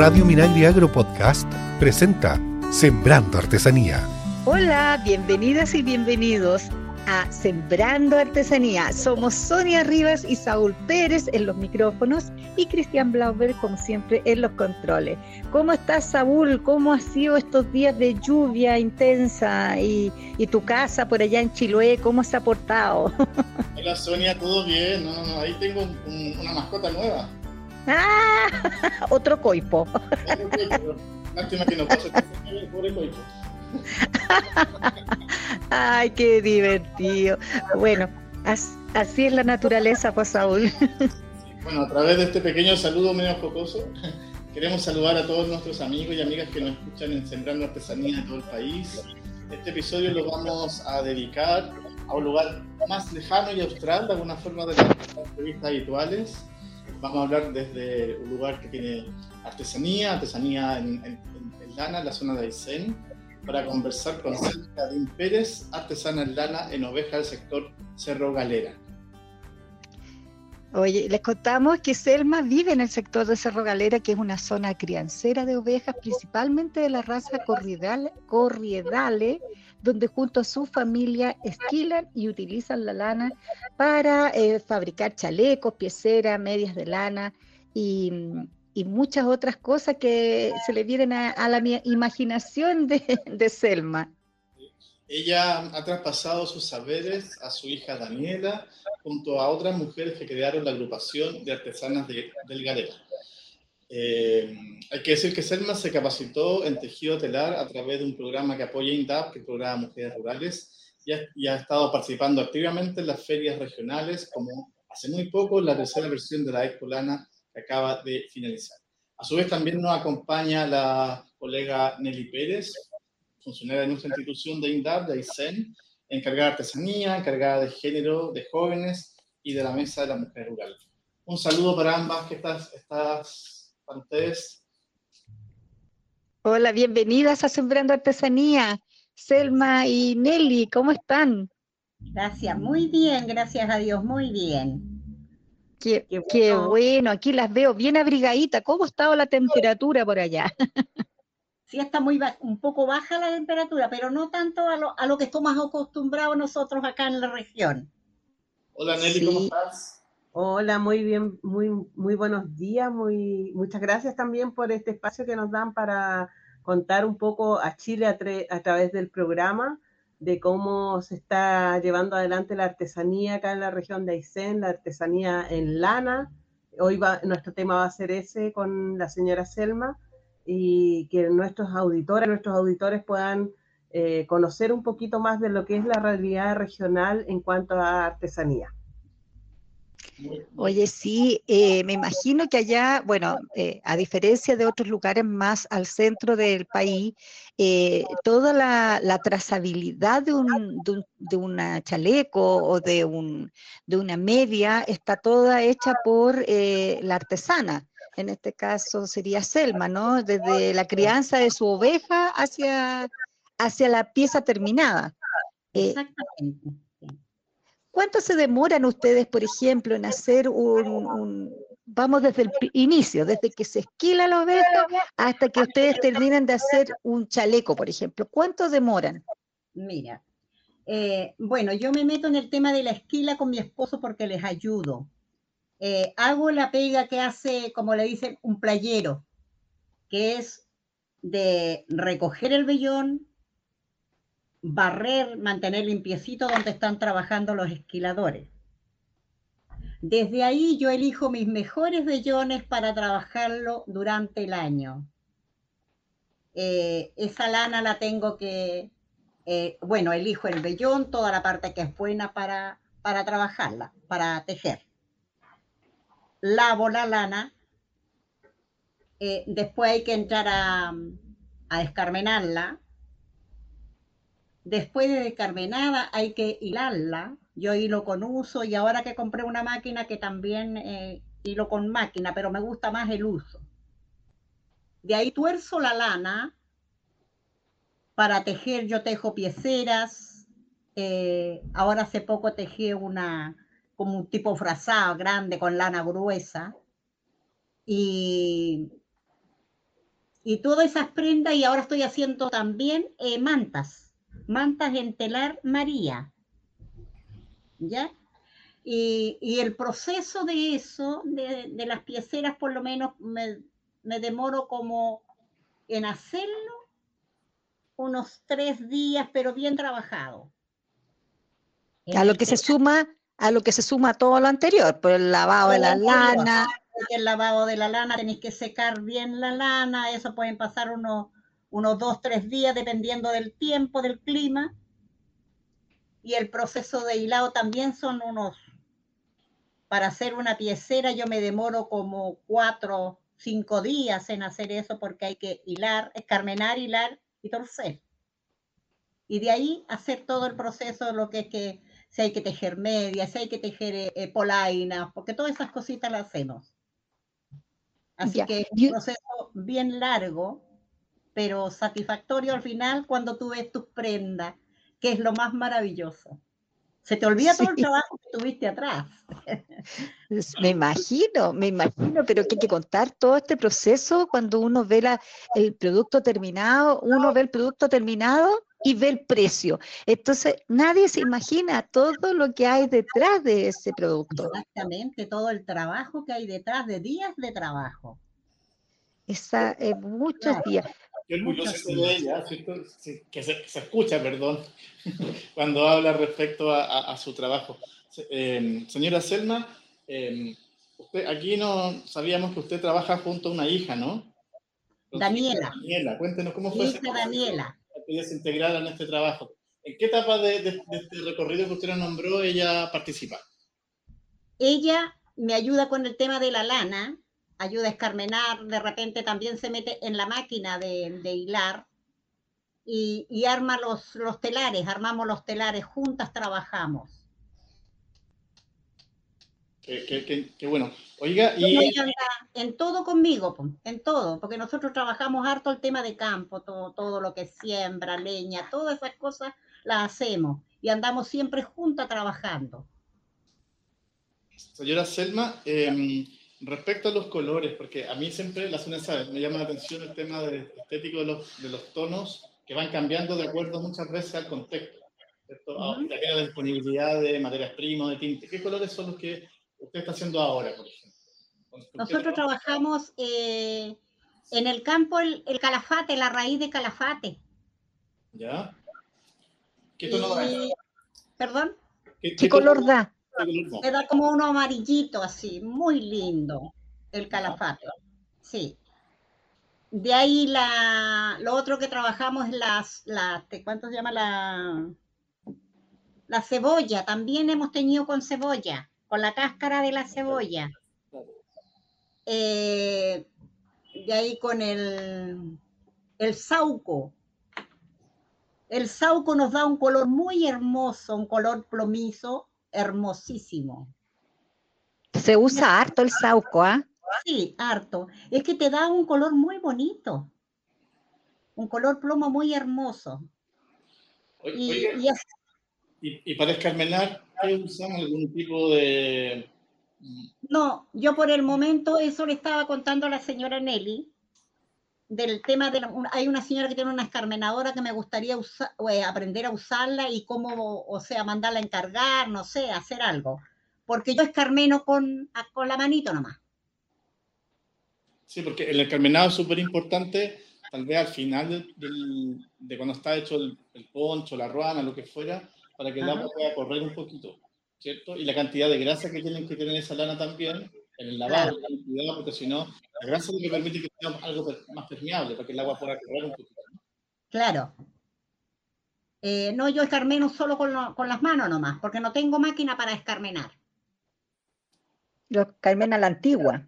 Radio Minagri Agro Podcast presenta Sembrando Artesanía. Hola, bienvenidas y bienvenidos a Sembrando Artesanía. Somos Sonia Rivas y Saúl Pérez en los micrófonos y Cristian Blauber, como siempre, en los controles. ¿Cómo estás, Saúl? ¿Cómo han sido estos días de lluvia intensa y, tu casa por allá en Chiloé? ¿Cómo se ha portado? Hola, Sonia, ¿todo bien? No, no, ahí tengo una mascota nueva. ¡Ah! Otro coipo. Lástima que no pase pobre coipo. Ay, qué divertido. Bueno, así es la naturaleza, pues Saúl. Bueno, a través de este pequeño saludo medio jocoso, queremos saludar a todos nuestros amigos y amigas que nos escuchan en Sembrando Artesanía de todo el país. Este episodio lo vamos a dedicar a un lugar más lejano y austral, de alguna forma de las entrevistas habituales. Vamos a hablar desde un lugar que tiene artesanía, artesanía en, en, lana, en la zona de Aysén, para conversar con Selma Dín Pérez, artesana en lana en oveja del sector Cerro Galera. Oye, les contamos que Selma vive en el sector de Cerro Galera, que es una zona criancera de ovejas, principalmente de la raza corriedale, corriedale donde junto a su familia esquilan y utilizan la lana para eh, fabricar chalecos, pieceras, medias de lana y, muchas otras cosas que se le vienen a, la imaginación de, Selma. Ella ha traspasado sus saberes a su hija Daniela junto a otras mujeres que crearon la agrupación de artesanas de, del Galera. Eh, hay que decir que Selma se capacitó en tejido telar a través de un programa que apoya INDAP, que es el programa Mujeres Rurales, y ha, estado participando activamente en las ferias regionales, como hace muy poco la tercera versión de la Expo Lana que acaba de finalizar. A su vez también nos acompaña la colega Nelly Pérez, funcionaria de nuestra institución de INDAP, de AICEN, encargada de artesanía, encargada de género, de jóvenes y de la mesa de la mujer rural. Un saludo para ambas que estás, estás ustedes. Hola, bienvenidas a Sembrando Artesanía. Selma y Nelly, ¿cómo están? Gracias, muy bien, gracias a Dios, muy bien. Qué, bueno. aquí las veo bien abrigaditas. ¿Cómo ha estado la temperatura por allá? Sí, está muy un poco baja la temperatura, pero no tanto a lo, a lo que estamos acostumbrados nosotros acá en la región. Hola Nelly, ¿cómo estás? Hola, muy bien, muy, muy buenos días, muy, muchas gracias también por este espacio que nos dan para contar un poco a Chile a, través del programa de cómo se está llevando adelante la artesanía acá en la región de Aysén, la artesanía en lana. Hoy va, nuestro tema va a ser ese con la señora Selma y que nuestros auditores, nuestros auditores puedan eh, conocer un poquito más de lo que es la realidad regional en cuanto a artesanía. Oye, sí, eh, me imagino que allá, bueno, eh, a diferencia de otros lugares más al centro del país, eh, toda la, trazabilidad de un, de, una chaleco o de, un, de una media está toda hecha por la artesana. En este caso sería Selma, ¿no? Desde la crianza de su oveja hacia, hacia la pieza terminada. Exactamente. ¿Cuánto se demoran ustedes, por ejemplo, en hacer un, vamos desde el inicio, desde que se esquila la oveja hasta que ustedes terminen de hacer un chaleco, por ejemplo? ¿Cuánto demoran? Mira, eh, bueno, yo me meto en el tema de la esquila con mi esposo porque les ayudo. Eh, hago la pega que hace, como le dicen, un playero, que es de recoger el vellón, barrer, mantener limpiecito donde están trabajando los esquiladores. Desde ahí yo elijo mis mejores vellones para trabajarlo durante el año. Eh, esa lana la tengo que, eh, bueno, elijo el vellón, toda la parte que es buena para, para trabajarla, para tejer. Lavo la lana, eh, después hay que entrar a, a Después de decarmenada hay que hilarla. Yo hilo con uso y ahora que compré una máquina que también eh, hilo con máquina, pero me gusta más el uso. De ahí tuerzo la lana. Para tejer yo tejo pieceras. Eh, ahora hace poco tejí una como un tipo frazado grande con lana gruesa. Y Y todas esas prendas, y ahora estoy haciendo también eh, mantas, mantas en telar María. ¿Ya? Y, el proceso de eso, de, las pieceras, por lo menos me, me demoro como en hacerlo unos tres días, pero bien trabajado. A lo que se suma, a lo que se suma todo lo anterior, por el lavado de la lana. El lavado de la lana, tenéis que secar bien la lana, eso pueden pasar unos, unos dos, tres días dependiendo del tiempo, del clima. Y el proceso de hilado también son unos, para hacer una piecera yo me demoro como cuatro, cinco días en hacer eso porque hay que hilar, escarmenar, hilar y torcer. Y de ahí hacer todo el proceso, lo que es que si hay que tejer medias, si hay que tejer eh, eh, polainas, porque todas esas cositas las hacemos. Así que es un proceso bien largo, pero satisfactorio al final cuando tú ves tus prendas, que es lo más maravilloso. Se te olvida todo el trabajo que tuviste atrás. Me imagino, me imagino, pero que hay que contar todo este proceso cuando uno ve la, el producto terminado, uno ve el producto terminado y ve el precio. Entonces, nadie se imagina todo lo que hay detrás de ese producto. Exactamente, todo el trabajo que hay detrás de días de trabajo. Esa, eh, muchos días. Yo orgulloso de ella, que se, escucha, perdón, cuando habla respecto a, su trabajo. Em, señora Selma, em, usted, aquí no sabíamos que usted trabaja junto a una hija, ¿no? Daniela. Daniela, cuéntenos cómo fue. Hija Daniela ella se integrara en este trabajo. ¿En qué etapa de, este recorrido que usted nos nombró ella participa? Ella me ayuda con el tema de la lana, ayuda a escarmenar, de repente también se mete en la máquina de, hilar y, arma los, los telares, armamos los telares, juntas trabajamos. Qué, bueno. Oiga, y... En todo conmigo, en todo, porque nosotros trabajamos harto el tema de campo, todo, todo lo que siembra, leña, todas esas cosas las hacemos y andamos siempre juntas trabajando. Señora Selma, em, respecto a los colores, porque a mí siempre, la zona sabe, me llama la atención el tema de, estético de los, de los tonos que van cambiando de acuerdo muchas veces al contexto. También la disponibilidad de materias primas, de tinte. ¿Qué colores son los que usted está haciendo ahora, por ejemplo? Nosotros trabajamos eh, en el campo el, calafate, la raíz de calafate. ¿Ya? ¿Qué tono da? ¿Perdón? ¿Qué, color da? Me da como uno amarillito así, muy lindo el calafate. Sí. De ahí la, lo otro que trabajamos es las, la, ¿cuánto se llama la? La cebolla, también hemos tenido con cebolla con la cáscara de la cebolla. Eh, de ahí con el, el sauco. El sauco nos da un color muy hermoso, un color plomizo, hermosísimo. Se usa harto el sauco, ¿ah? Sí, harto. Es que te da un color muy bonito. Un color plomo muy hermoso. y, y, para escarmenar, usan algún tipo de...? No, yo por el momento eso le estaba contando a la señora Nelly, del tema de... hay una señora que tiene una escarmenadora que me gustaría eh, aprender a usarla y cómo, o sea, mandarla a encargar, no sé, hacer algo. Porque yo escarmeno con, con la manito nomás. Sí, porque el escarmenado es súper importante, tal vez al final de cuando está hecho el, el poncho, la ruana, lo que fuera, para que el agua pueda correr un poquito, ¿cierto? Y la cantidad de grasa que tienen que tener esa lana también, el lavado, cuidado, porque si no, la grasa que permite que sea algo más permeable, para que el agua pueda correr un poquito. Claro. Eh, no, yo escarmeno solo con, con, las manos nomás, porque no tengo máquina para escarmenar. Yo escarmena la antigua.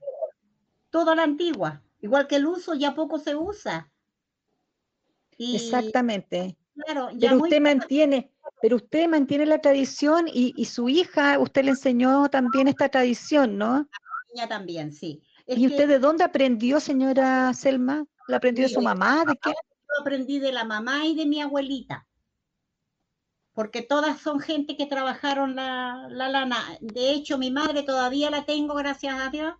Toda la antigua. Igual que el uso, ya poco se usa. Exactamente. Claro, ya Pero usted mantiene, pero usted mantiene la tradición y, su hija, usted le enseñó también esta tradición, ¿no? También, sí. ¿Y usted de dónde aprendió, señora Selma? ¿La aprendió de su mamá? ¿De qué? Yo aprendí de la mamá y de mi abuelita. Porque todas son gente que trabajaron la, la lana. De hecho, mi madre todavía la tengo, gracias a Dios.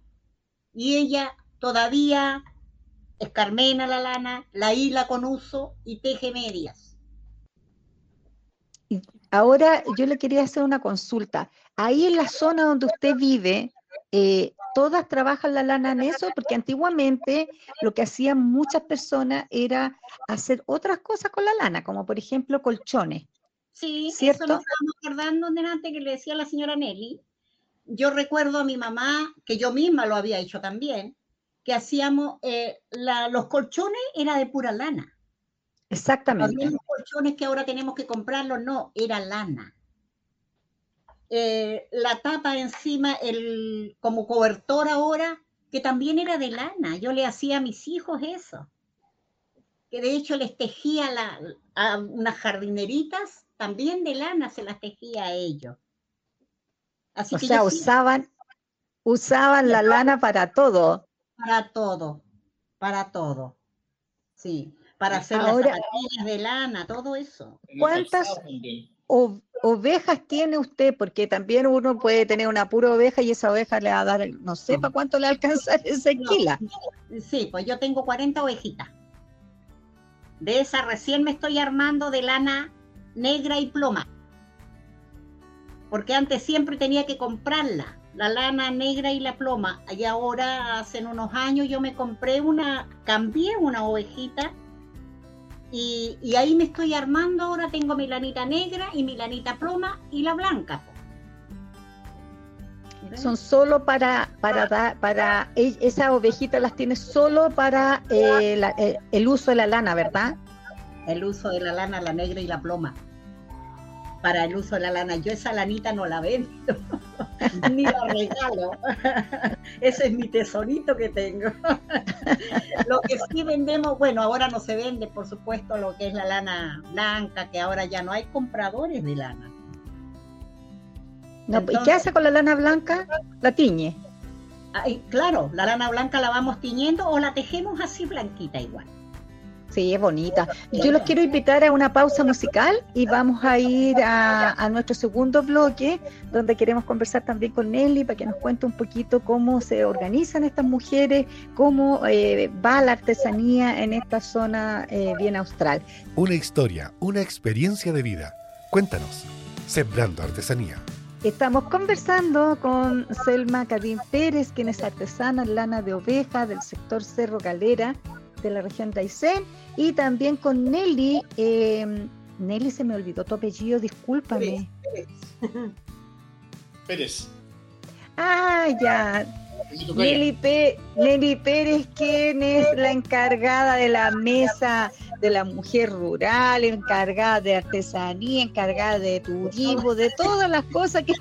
Y ella todavía escarmena la lana, la hila con uso y teje medias. Ahora yo le quería hacer una consulta. Ahí en la zona donde usted vive, eh, ¿todas trabajan la lana en eso? Porque antiguamente lo que hacían muchas personas era hacer otras cosas con la lana, como por ejemplo colchones. Sí, ¿cierto? eso nos estamos acordando delante que le decía la señora Nelly. Yo recuerdo a mi mamá, que yo misma lo había hecho también, que hacíamos, eh, los colchones era de pura lana. Exactamente. Los colchones que ahora tenemos que comprarlos, no, era lana. Eh, la tapa encima, el, como cobertor ahora, que también era de lana. Yo le hacía a mis hijos eso. Que de hecho les tejía la, a unas jardineritas, también de lana se las tejía a ellos. Así o sea, usaban, usaban la lana para todo. Para todo, para todo. Sí, para hacer Ahora, las de lana, todo eso. ¿Cuántas ovejas tiene usted? Porque también uno puede tener una pura oveja y esa oveja le va a dar, no sé para cuánto le alcanza ese kilo. Sí, pues yo tengo 40 ovejitas. De esa recién me estoy armando de lana negra y ploma. Porque antes siempre tenía que comprarla la lana negra y la ploma. Y ahora, hace unos años, yo me compré una, cambié una ovejita y, ahí me estoy armando. Ahora tengo mi lanita negra y mi lanita ploma y la blanca. Son solo para, para dar, para, e, esa ovejita las tiene solo para eh, eh, el uso de la lana, ¿verdad? El uso de la lana, la negra y la ploma para el uso de la lana. Yo esa lanita no la vendo, ni la regalo. Ese es mi tesorito que tengo. lo que sí vendemos, bueno, ahora no se vende, por supuesto, lo que es la lana blanca, que ahora ya no hay compradores de lana. ¿Y qué hace con la lana blanca? La tiñe. claro, la lana blanca la vamos tiñendo o la tejemos así blanquita igual. Sí, es bonita. Yo los quiero invitar a una pausa musical y vamos a ir a, nuestro segundo bloque, donde queremos conversar también con Nelly para que nos cuente un poquito cómo se organizan estas mujeres, cómo eh, va la artesanía en esta zona eh, bien austral. Una historia, una experiencia de vida. Cuéntanos, Sembrando Artesanía. Estamos conversando con Selma Cadín Pérez, quien es artesana en lana de oveja del sector Cerro Galera de la región de Aysén, y también con Nelly. Eh, Nelly se me olvidó tu apellido, discúlpame. Pérez. Pérez. Ah, ya. Nelly, Nelly Pérez, quien es la encargada de la mesa de la mujer rural, encargada de artesanía, encargada de turismo, de todas las cosas que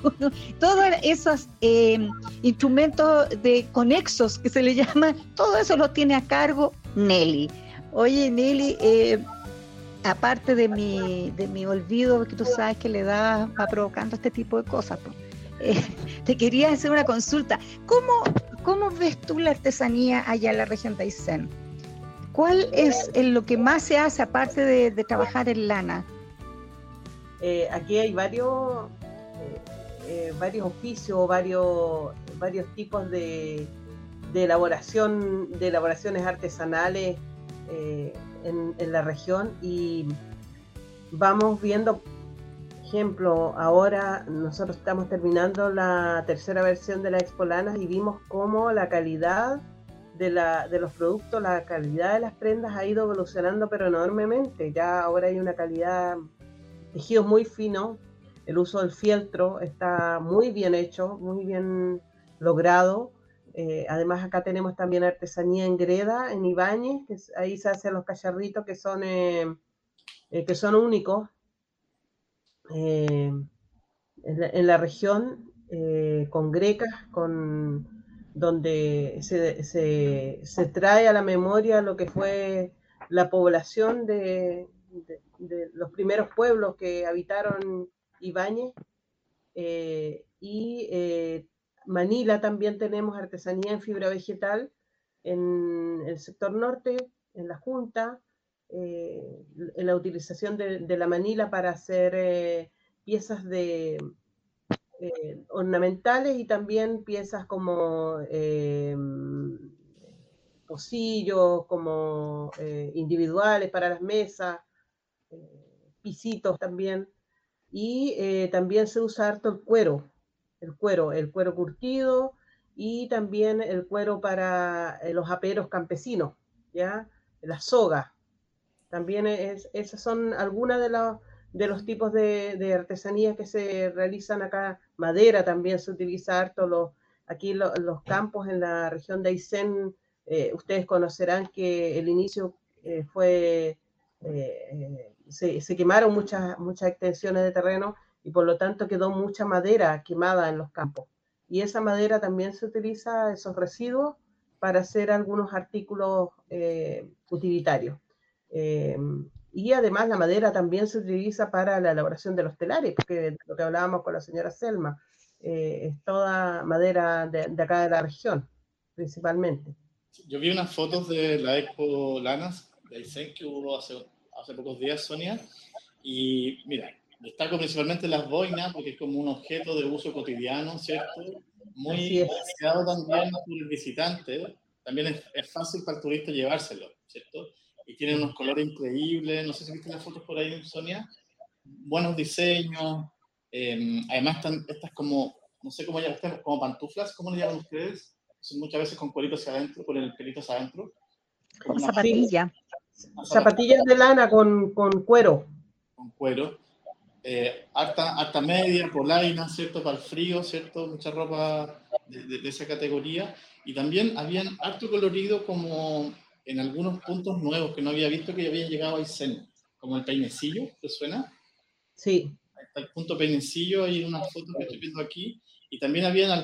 todos esos eh, instrumentos de conexos que se le llaman, todo eso lo tiene a cargo Nelly. Oye, Nelly, eh, aparte de mi, de mi olvido, que tú sabes que le da, va provocando este tipo de cosas, eh, te quería hacer una consulta. ¿Cómo, ¿Cómo ves tú la artesanía allá en la región de Aysén? ¿Cuál es lo que más se hace aparte de, trabajar en lana? Eh, aquí hay varios, varios oficios, varios, varios tipos de, de elaboración, de elaboraciones artesanales eh, en, la región y vamos viendo, ejemplo, ahora nosotros estamos terminando la tercera versión de la Expolanas y vimos cómo la calidad de, la, de los productos, la calidad de las prendas ha ido evolucionando pero enormemente. Ya ahora hay una calidad, tejido muy fino, el uso del fieltro está muy bien hecho, muy bien logrado eh, además acá tenemos también artesanía en Greda, en Ibáñez, que ahí se hacen los cacharritos que son, eh, eh, que son únicos en la, región, con grecas, con, donde se, trae a la memoria lo que fue la población de, los primeros pueblos que habitaron Ibáñez. y Manila también tenemos artesanía en fibra vegetal en el sector norte, en la Junta, eh, en la utilización de, la manila para hacer eh, piezas de, eh, ornamentales y también piezas como, pocillos, como individuales para las mesas, pisitos también. Y también se usa harto el cuero, el cuero, el cuero curtido y también el cuero para los aperos campesinos, ¿ya? La soga. También es, esas son algunas de, de los tipos de, de artesanías que se realizan acá. Madera también se utiliza harto, los, aquí los campos en la región de Aysén eh, ustedes conocerán que el inicio eh, fue, eh, se, quemaron muchas, muchas extensiones de terreno y por lo tanto quedó mucha madera quemada en los campos. Y esa madera también se utiliza, esos residuos, para hacer algunos artículos utilitariarios. y además la madera también se utiliza para la elaboración de los telares, porque lo que hablábamos con la señora Selma, es toda madera de, de acá de la región, principalmente. Yo vi unas fotos de la Expo Lanas de Aysén que hubo hace, hace pocos días, Sonia, y mira, destaco principalmente las boinas porque es como un objeto de uso cotidiano, ¿cierto? Muy apreciado también por el visitante, también es, es, fácil para el turista llevárselo, ¿cierto? Y tiene unos colores increíbles, no sé si viste las fotos por ahí, Sonia, buenos diseños, eh, además están estas como, no sé cómo llaman, como pantuflas, ¿cómo le llaman ustedes? muchas veces con cueritos hacia adentro, con el pelito hacia adentro. Zapatilla. Zapatillas de lana con, con cuero. Con cuero. Eh, harta, harta media, polaina, ¿cierto? Para el frío, ¿cierto? Mucha ropa de, de, esa categoría. Y también habían harto colorido como en algunos puntos nuevos que no había visto que habían llegado a Aysén, como el peinecillo, ¿te suena? Sí. el punto peinecillo, hay una foto que estoy viendo aquí. Y también habían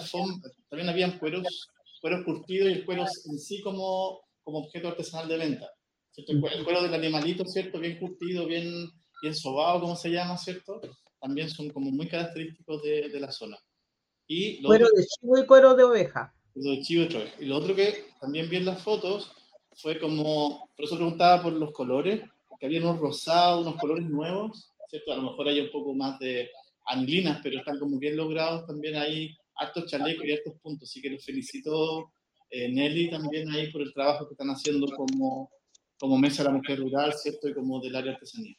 también habían cueros cuero curtido y el cuero en sí como, como objeto artesanal de venta. El, cuero del animalito, ¿cierto? Bien curtido, bien, bien sobado, como se llama, ¿cierto? También son como muy característicos de, de la zona. Y cuero de chivo y cuero de oveja. de chivo y oveja. Y lo otro que también vi en las fotos fue como, por eso preguntaba por los colores, que había unos rosados, unos colores nuevos, ¿cierto? A lo mejor hay un poco más de anilinas, pero están como bien logrados también ahí hartos chalecos y hartos puntos. Así que los felicito, eh, Nelly, también ahí por el trabajo que están haciendo como, como Mesa de la Mujer Rural, ¿cierto? Y como del área artesanía.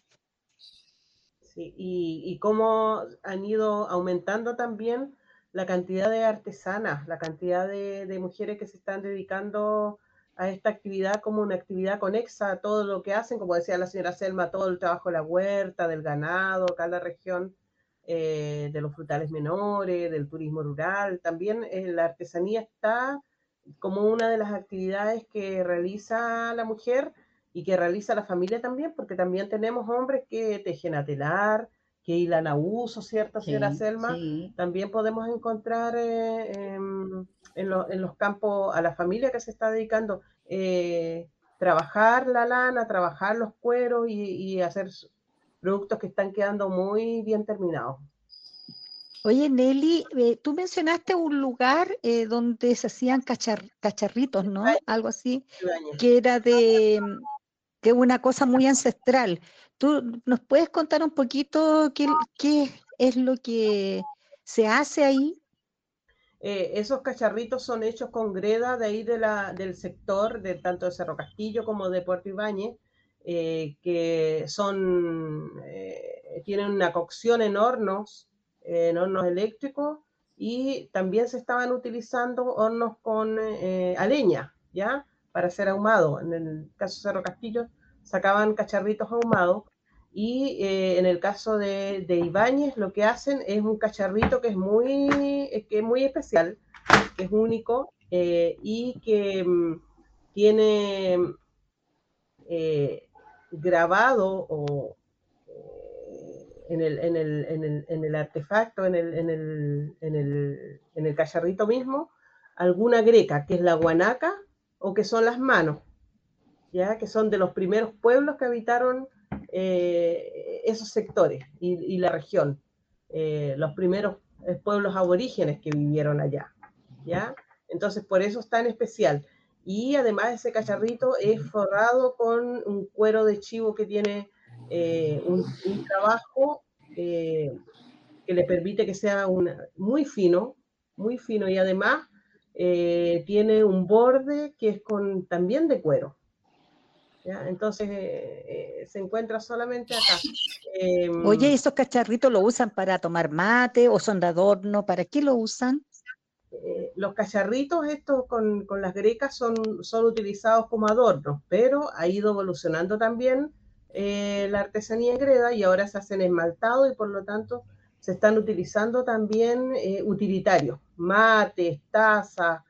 Y, cómo han ido aumentando también la cantidad de artesanas, la cantidad de, de, mujeres que se están dedicando a esta actividad como una actividad conexa a todo lo que hacen, como decía la señora Selma, todo el trabajo de la huerta, del ganado, acá en la región eh, de los frutales menores, del turismo rural. También eh, la artesanía está como una de las actividades que realiza la mujer y que realiza la familia también, porque también tenemos hombres que tejen a telar, que hilan a uso, ¿cierto, señora Selma? También podemos encontrar eh, en, en, los campos a la familia que se está dedicando trabajar la lana, trabajar los cueros y, y hacer productos que están quedando muy bien terminados. Oye, Nelly, eh, tú mencionaste un lugar eh, donde se hacían cacharritos, ¿no? Algo así, que era de que una cosa muy ancestral. ¿Tú nos puedes contar un poquito qué, qué es lo que se hace ahí? Eh, esos cacharritos son hechos con greda de ahí de la, del sector, de tanto de Cerro Castillo como de Puerto Ibáñez, eh, que son, eh, tienen una cocción en hornos, en hornos eléctricos, y también se estaban utilizando hornos con a ¿ya? Para ser ahumado. En el caso de Cerro Castillo sacaban cacharritos ahumados y en el caso de, de, Ibáñez lo que hacen es un cacharrito que es muy, que muy especial, que es único y que mm, tiene grabado o eh, en, el, en, el, en, el, en, el, artefacto, en el, en, el, en, el, en el cacharrito mismo, alguna greca, que es la guanaca o que son las manos, ya que son de los primeros pueblos que habitaron eh, esos sectores y, la región, eh, los primeros pueblos aborígenes que vivieron allá, ¿ya? Entonces, por eso es tan especial. Y además ese cacharrito es forrado con un cuero de chivo que tiene eh, un, trabajo eh, que le permite que sea muy fino, muy fino. Y además eh, tiene un borde que es con, también de cuero. Entonces eh, se encuentra solamente acá. Em, Oye, ¿esos cacharritos lo usan para tomar mate o son de adorno? ¿Para qué lo usan? los cacharritos estos con, con, las grecas son, son utilizados como adornos, pero ha ido evolucionando también la artesanía en greda y ahora se hacen esmaltados y por lo tanto se están utilizando también eh, utilitarios, mates, tazas,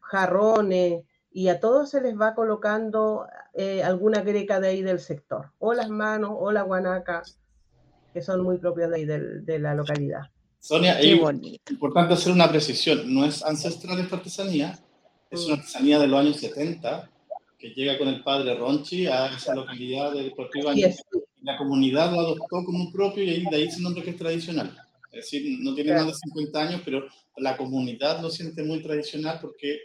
jarrones, y a todos se les va colocando eh, alguna greca de ahí del sector, o las manos, o la guanaca, que son muy propias de ahí de la localidad. Sonia, es importante hacer una precisión, no es ancestral esta artesanía, es una mm. artesanía de los años 70, que llega con el padre Ronchi a esa localidad del Deportivo la comunidad lo adoptó como un propio y ahí, de ahí se nombre que es tradicional. Es decir, no tiene más de 50 años, pero la comunidad lo siente muy tradicional porque,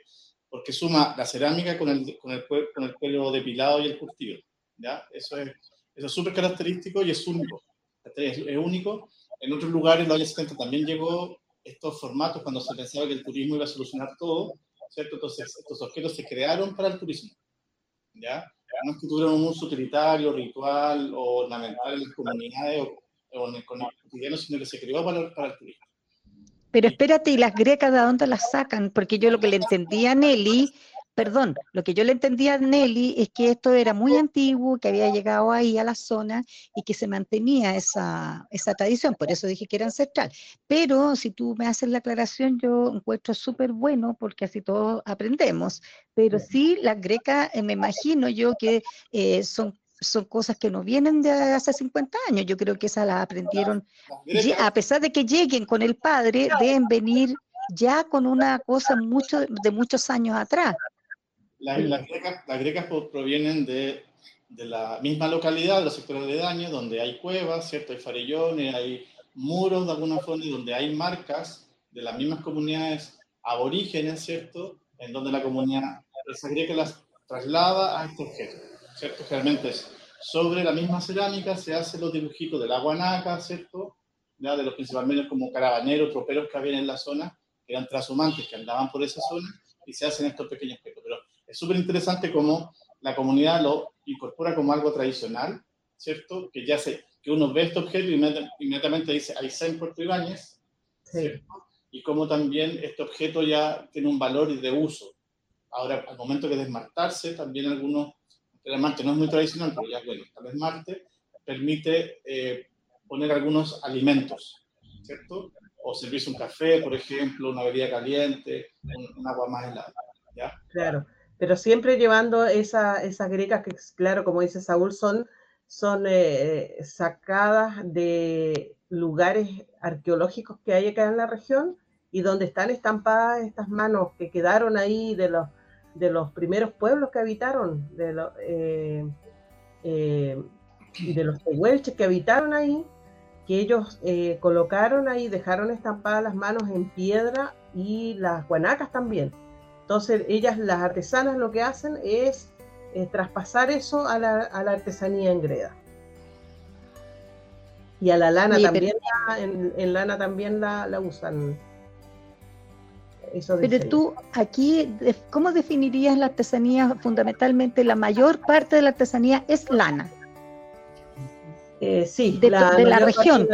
porque suma la cerámica con el, con el, con el pelo depilado y el curtido. ¿ya? Eso es eso súper característico y es único. Es, es, único. En otros lugares, en los años 70 también llegó estos formatos cuando se pensaba que el turismo iba a solucionar todo, ¿cierto? Entonces, estos objetos se crearon para el turismo. ¿Ya? no es que tuvieran un uso utilitario, ritual o ornamental en las comunidades o, o en el, cotidiano, sino que se creó para, para el turismo. Pero espérate, ¿y las grecas de dónde las sacan? Porque yo lo que le entendía a Nelly perdón, lo que yo le entendía a Nelly es que esto era muy antiguo, que había llegado ahí a la zona y que se mantenía esa, esa tradición, por eso dije que era ancestral. Pero si tú me haces la aclaración, yo encuentro súper bueno porque así todos aprendemos. Pero sí, las grecas, eh, me imagino yo que eh, son son cosas que no vienen de hace 50 años. Yo creo que esas las aprendieron, a pesar de que lleguen con el padre, deben venir ya con una cosa mucho, de muchos años atrás las, grecas, provienen de, la misma localidad, de los sectores de daño, donde hay cuevas, ¿cierto? Hay farellones, hay muros de alguna forma, y donde hay marcas de las mismas comunidades aborígenes, ¿cierto? En donde la comunidad, esa greca las traslada a este objeto, ¿cierto? Realmente es sobre la misma cerámica se hacen los dibujitos de la guanaca, ¿cierto? ¿Ya? De los principalmente como caravaneros, troperos que había en la zona, que eran transhumantes que andaban por esa zona, y se hacen estos pequeños objetos. Pero es súper interesante cómo la comunidad lo incorpora como algo tradicional, ¿cierto? Que ya se, que uno ve este objeto y inmediatamente dice Aysén Puerto Ibáñez, y cómo también este objeto ya tiene un valor de uso. Ahora, al momento de desmartarse, también algunos, el desmarte no es muy tradicional, pero ya, bueno, el desmarte permite eh, poner algunos alimentos, ¿cierto? O servirse un café, por ejemplo, una bebida caliente, un agua más helada, ¿ya? Claro pero siempre llevando esa, esas grecas que, claro, como dice Saúl, son, son eh, sacadas de lugares arqueológicos que hay acá en la región y donde están estampadas estas manos que quedaron ahí de los, de los primeros pueblos que habitaron, de, los eh, eh, de los tehuelches que habitaron ahí, que ellos colocaron ahí, dejaron estampadas las manos en piedra y las guanacas también entonces, ellas, las artesanas, lo que hacen es eh, traspasar eso a la, artesanía en greda. Y a la lana también, en, lana también la, usan. pero tú aquí, ¿cómo definirías la artesanía? Fundamentalmente, la mayor parte de la artesanía es lana. Eh, sí, de la, región.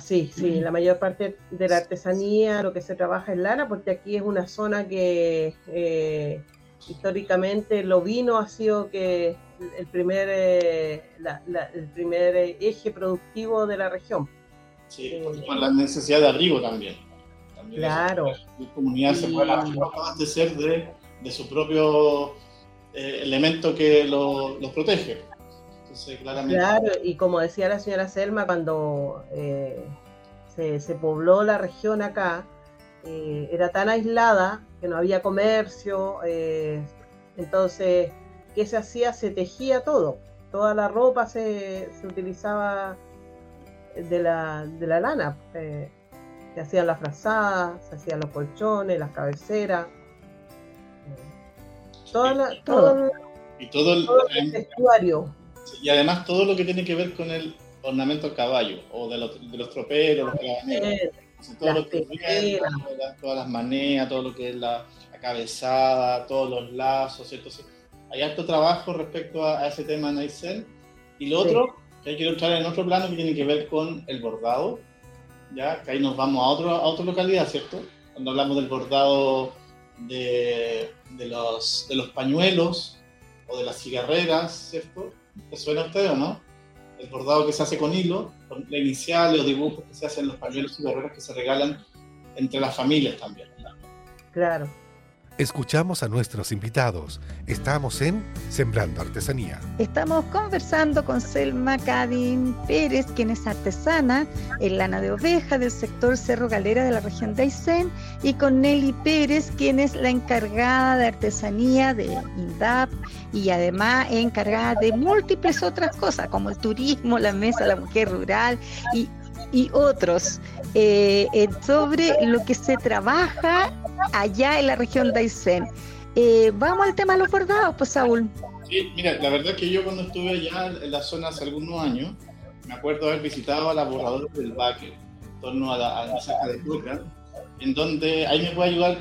sí, sí, la mayor parte de la artesanía, lo que se trabaja en lana, porque aquí es una zona que eh, históricamente lo vino ha sido que el primer, eh, el primer eje productivo de la región. Sí, con la necesidad de abrigo también. claro. La comunidad se puede abastecer de, de su propio elemento que los protege. Claro, y como decía la señora Selma, cuando eh, se, pobló la región acá, eh, era tan aislada que no había comercio, eh, entonces, ¿qué se hacía? Se tejía todo, toda la ropa se, utilizaba de la, de la lana, se hacían las frazadas, se hacían los colchones, las cabeceras, todo, y todo el, todo el vestuario y además todo lo que tiene que ver con el ornamento al caballo, o de los, de los troperos, los todo lo que es todas las maneas, todo lo que es la, cabezada, todos los lazos, ¿cierto? hay alto trabajo respecto a, ese tema en Aysén. Y lo otro, que que entrar en otro plano, que tiene que ver con el bordado, ya que ahí nos vamos a, otro, a otra localidad, ¿cierto? Cuando hablamos del bordado de, de, los, de los pañuelos o de las cigarreras, ¿cierto? ¿Te suena a usted o no? El bordado que se hace con hilo, con la inicial, los dibujos que se hacen en los pañuelos y cigarreras que se regalan entre las familias también. Claro. Escuchamos a nuestros invitados. Estamos en Sembrando Artesanía. Estamos conversando con Selma Cadín Pérez, quien es artesana en lana de oveja del sector Cerro Galera de la región de Aysén, y con Nelly Pérez, quien es la encargada de artesanía de INDAP y además encargada de múltiples otras cosas, como el turismo, la mesa la mujer rural y, y otros, eh, sobre lo que se trabaja allá en la región de Aysén. Eh, vamos al tema de los bordados, pues Saúl. Sí, mira, la verdad que yo cuando estuve allá en la zona hace algunos años, me acuerdo haber visitado a la bordadora del Baque, en torno a la, a saca de Cuca, en donde ahí me puede ayudar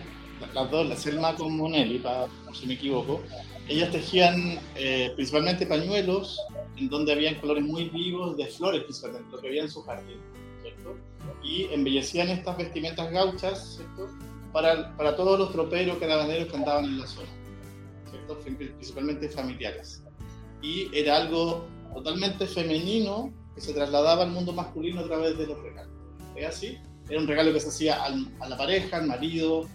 las dos, la Selma con Monelli, para, si me equivoco. Ellas tejían eh, principalmente pañuelos, en donde habían colores muy vivos de flores, principalmente, lo que había en su jardín, ¿cierto? Y embellecían estas vestimentas gauchas, ¿cierto? Para, para todos los troperos, caravaneros que andaban en la zona, ¿cierto? principalmente familiares. Y era algo totalmente femenino que se trasladaba al mundo masculino a través de los regalos. ¿Es así? Era un regalo que se hacía a la pareja, al marido,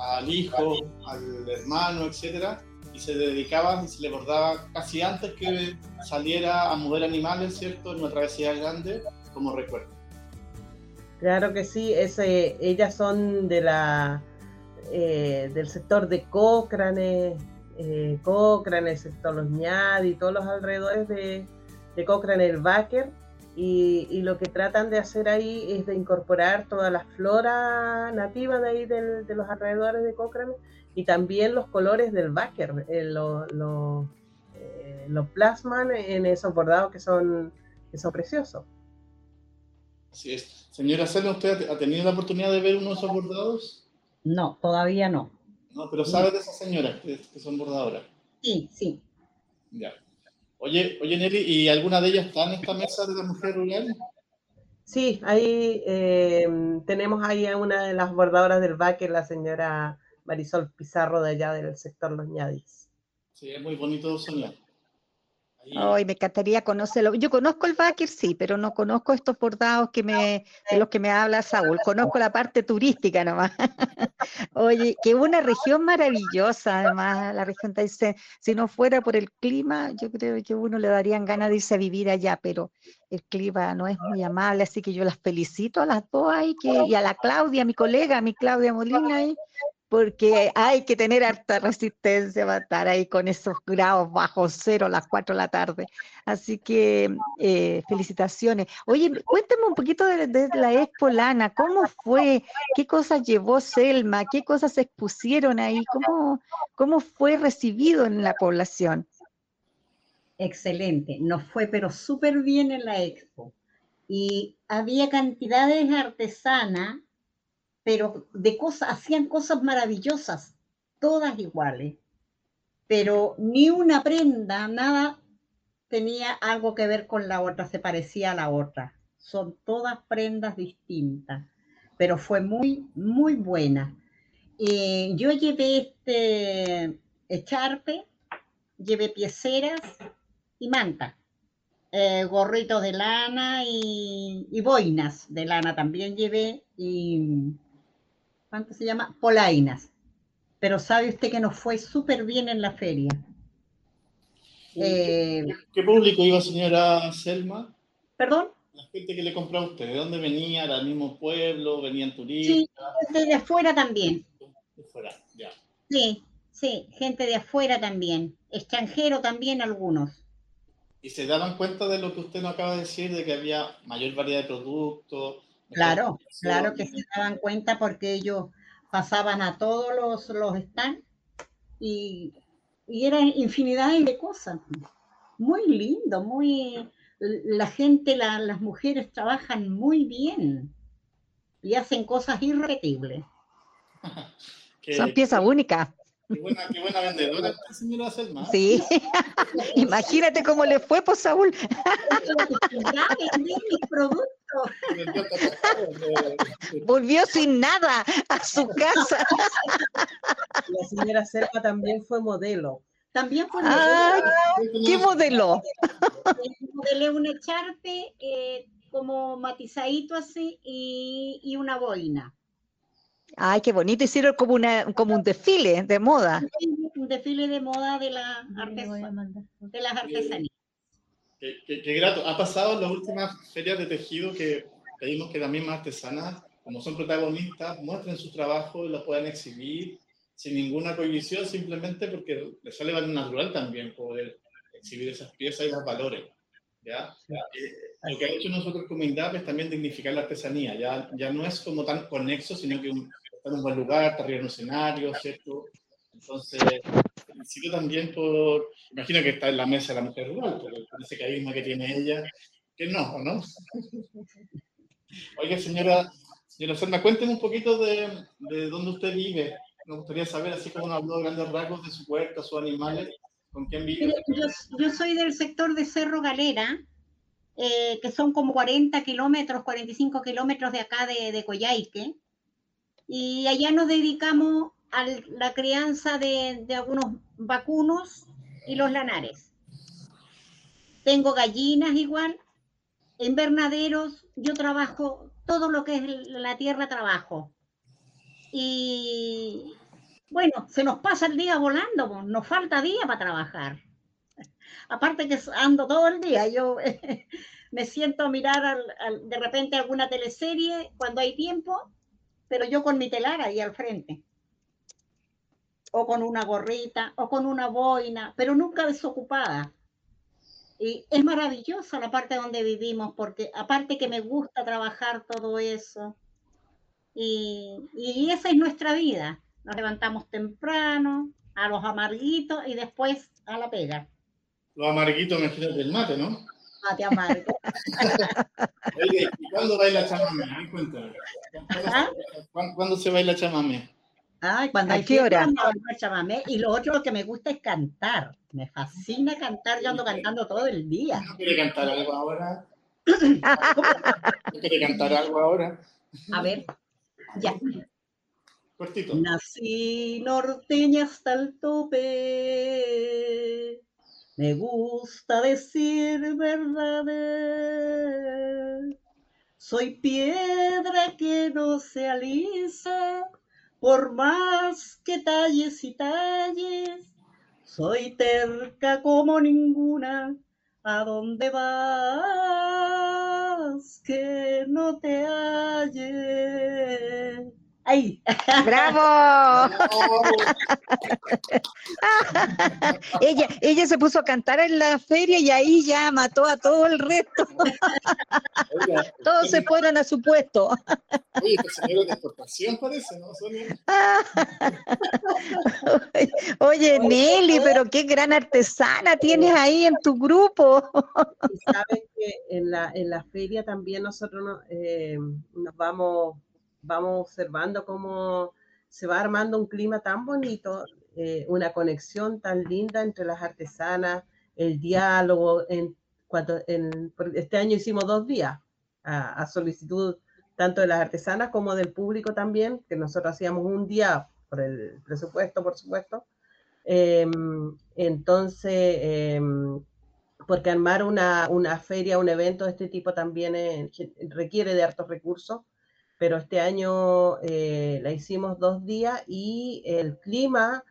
al hijo, al hermano, etc. Y se dedicaba y se le bordaba casi antes que saliera a mover animales, ¿cierto? En una travesía grande, como recuerdo. Claro que sí, ese, ellas son de la eh, del sector de Cochrane, eh, Cochrane, sector Los y todos los alrededores de, de Cochrane, el Baker, y, lo que tratan de hacer ahí es de incorporar toda la flora nativa de ahí de los alrededores de Cochrane y también los colores del Baker, eh, los lo, plasman en esos bordados que son, que son preciosos. Así es. Señora Selma, ¿usted ha tenido la oportunidad de ver uno de esos bordados? No, todavía no. No, pero ¿sabe de esas señoras que, son bordadoras? Sí, sí. Ya. Oye, oye Nelly, ¿y alguna de ellas está en esta mesa de la mujer rural? Sí, ahí eh, tenemos ahí a una de las bordadoras del Baque, la señora Marisol Pizarro de allá del sector Los Ñadis. Sí, es muy bonito soñar. Ay, me encantaría conocerlo. Yo conozco el Báquer, sí, pero no conozco estos bordados que me, de los que me habla Saúl. Conozco la parte turística nomás. Oye, que una región maravillosa, además, la región de Si no fuera por el clima, yo creo que uno le darían ganas de irse a vivir allá, pero el clima no es muy amable, así que yo las felicito a las dos ahí, que, y a la Claudia, mi colega, mi Claudia Molina ahí, porque hay que tener harta resistencia para estar ahí con esos grados bajo cero a las 4 de la tarde. Así que eh, felicitaciones. Oye, cuéntame un poquito de, la Expo Lana, ¿cómo fue? ¿Qué cosas llevó Selma? ¿Qué cosas se expusieron ahí? ¿Cómo, cómo fue recibido en la población? Excelente, nos fue pero súper bien en la Expo. Y había cantidades artesanas pero de cosas, hacían cosas maravillosas, todas iguales, pero ni una prenda, nada tenía algo que ver con la otra, se parecía a la otra. Son todas prendas distintas, pero fue muy, muy buena. Eh, yo llevé este echarpe, llevé pieceras y manta, eh, gorritos de lana y, y, boinas de lana también llevé y ¿cuánto se llama? Polainas. Pero sabe usted que nos fue súper bien en la feria. Eh, ¿Qué público iba, señora Selma? ¿Perdón? La gente que le compró a usted, ¿de dónde venía? ¿Era el mismo pueblo? ¿Venían turistas? Sí, gente de afuera también. De afuera, ya. Sí, sí, gente de afuera también. Extranjero también algunos. ¿Y se daban cuenta de lo que usted nos acaba de decir, de que había mayor variedad de productos, Claro, claro que se daban cuenta porque ellos pasaban a todos los, los stands y, y eran infinidad de cosas. Muy lindo, muy... La gente, las mujeres trabajan muy bien. y hacen cosas irrepetibles. Son piezas únicas. Qué buena, qué buena vendedora esta señora Selma. Sí, imagínate cómo le fue, pues Saúl. mis productos. Volvió sin nada a su casa. La señora Selma también fue modelo. También fue modelo. ¿Qué modelo? Modelé un echarpe eh, como matizadito así y, y una boina. Ay, qué bonito. Hicieron como, una, como un desfile de moda. Un desfile de moda de, la de las artesanías. Qué, grato. Ha pasado en las últimas ferias de tejido que pedimos que las mismas artesanas, como son protagonistas, muestren su trabajo y lo puedan exhibir sin ninguna cohibición, simplemente porque les sale natural también poder exhibir esas piezas y los valores. ¿ya? Eh, lo que ha hecho nosotros como INDAP es también dignificar la artesanía. Ya, ya no es como tan conexo, sino que un, está en un buen lugar, está arriba en un escenario, ¿cierto? Entonces, felicito también por, imagino que está en la mesa la mujer rural, por ese carisma que tiene ella, que no, ¿no? Oiga, señora, señora Selma, cuénteme un poquito de, de dónde usted vive. Me gustaría saber, así como nos habló grandes rasgos de su huerta, sus animales, ¿con quién vive? Yo, yo soy del sector de Cerro Galera, eh, que son como 40 kilómetros, 45 kilómetros de acá de, de Coyhaique, y allá nos dedicamos a la crianza de, algunos vacunos y los lanares. Tengo gallinas igual, invernaderos, yo trabajo todo lo que es la tierra, trabajo. Y bueno, se nos pasa el día volando, nos falta día para trabajar. Aparte que ando todo el día, yo me siento a mirar de repente alguna teleserie cuando hay tiempo pero yo con mi telar ahí al frente. O con una gorrita, o con una boina, pero nunca desocupada. Y es maravillosa la parte donde vivimos, porque aparte que me gusta trabajar todo eso, y, y esa es nuestra vida. Nos levantamos temprano, a los amarguitos y después a la pega. Los amarguitos, me del mate, ¿no? Mate amargo. Oye, ¿y cuándo baila chamamé? Cuéntame. ¿Ah? ¿Cuándo, se baila chamamé? Ay, cuando hay qué hora? chamamé. Y lo otro que me gusta es cantar. Me fascina cantar. Yo ando cantando todo el día. ¿No quiere cantar algo ahora? ¿No quiere cantar algo ahora? A ver, ya. Cortito. Nací norteña hasta el tope me gusta decir verdades. Soy piedra que no se alisa, por más que talles y talles. Soy terca como ninguna, ¿a dónde vas? Que no te halles. ¡Ahí! ¡Bravo! ella, ella se puso a cantar en la feria y ahí ya mató a todo el resto. Todos se fueron a su puesto. Oye, señor de exportación parece, ¿no, Oye, Nelly, pero qué gran artesana tienes ahí en tu grupo. Sabes que en la, en la feria también nosotros nos, eh, nos vamos vamos observando cómo se va armando un clima tan bonito, eh, una conexión tan linda entre las artesanas, el diálogo. En, cuando, en, este año hicimos dos días a, solicitud tanto de las artesanas como del público también, que nosotros hacíamos un día por el presupuesto, por supuesto. Em, entonces, em, porque armar una, una, feria, un evento de este tipo también eh, requiere de hartos recursos pero este año eh, la hicimos dos días y el clima,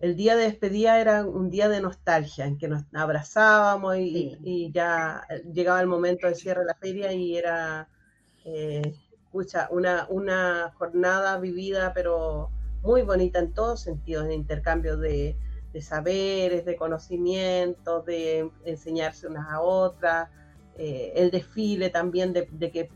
el día de despedida era un día de nostalgia, en que nos abrazábamos y, ya llegaba el momento de cierre de la feria y era, eh, una, una jornada vivida, pero muy bonita en todos sentidos, en intercambio de, saberes, de conocimientos, de enseñarse unas a otras, eh, el desfile también de, de, que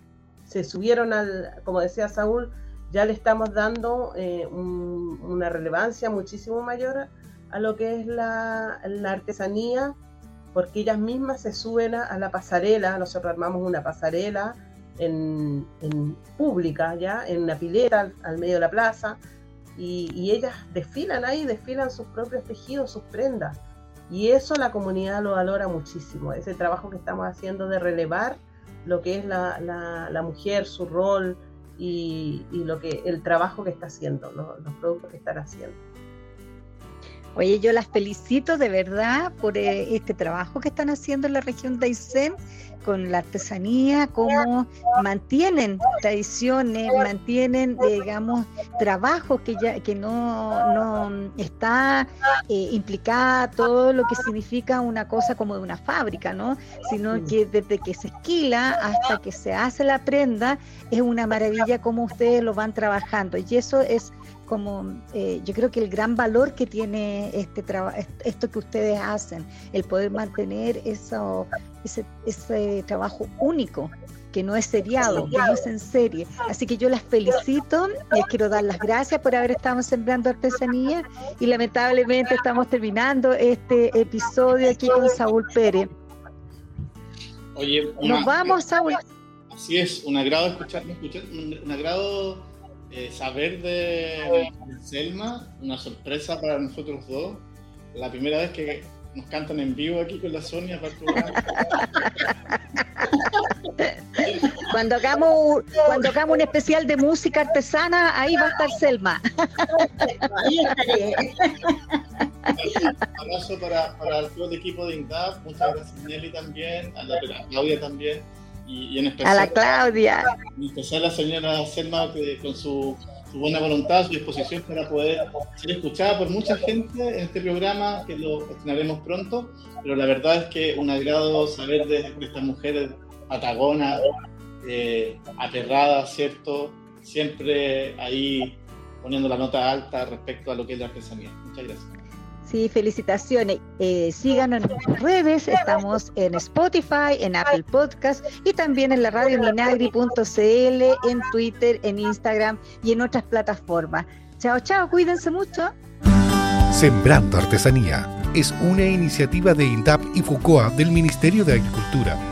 se subieron al, como decía Saúl, ya le estamos dando eh, una relevancia muchísimo mayor a lo que es la, artesanía, porque ellas mismas se suben a, la pasarela, nosotros armamos una pasarela en, pública, ya, en una pileta al, medio de la plaza, y, ellas desfilan ahí, desfilan sus propios tejidos, sus prendas. Y eso la comunidad lo valora muchísimo, ese trabajo que estamos haciendo de relevar lo que es la, mujer, su rol y, lo que, el trabajo que está haciendo, los productos que están haciendo. Oye, yo las felicito de verdad por eh, este trabajo que están haciendo en la región de Aysén con la artesanía, cómo mantienen tradiciones, mantienen, digamos, trabajos que ya que no, no está eh, implicada todo lo que significa una cosa como de una fábrica, ¿no? Sino que desde que se esquila hasta que se hace la prenda, es una maravilla cómo ustedes lo van trabajando. Y eso es como eh, yo creo que el gran valor que tiene este esto que ustedes hacen, el poder mantener eso, ese, ese trabajo único que no es seriado, que no es en serie. Así que yo las felicito, les quiero dar las gracias por haber estado sembrando artesanía y lamentablemente estamos terminando este episodio aquí con Saúl Pérez. Oye, nos vamos, Saúl. Así es, un agrado escucharme, escuchar, un agrado eh, saber de, Selma, una sorpresa para nosotros dos. La primera vez que nos cantan en vivo aquí con la Sonia. cuando hagamos cuando hagamos un especial de música artesana, ahí va a estar Selma. Ahí estaré. Un abrazo para, para todo el equipo de INDAP, muchas gracias Nelly también, a la Claudia también y, en especial a la Claudia. En especial a la señora Selma que, con su, buena voluntad, su disposición para poder ser escuchada por mucha gente en este programa que lo estrenaremos pronto, pero la verdad es que un agrado saber de, de estas mujeres patagonas, eh, aterradas, ¿cierto? Siempre ahí poniendo la nota alta respecto a lo que es la artesanía. Muchas gracias. Sí, felicitaciones. Eh, síganos en nuestras redes, estamos en Spotify, en Apple Podcast y también en la radio minagri.cl, en Twitter, en Instagram y en otras plataformas. Chao, chao, cuídense mucho. Sembrando Artesanía es una iniciativa de INDAP y FUCOA del Ministerio de Agricultura.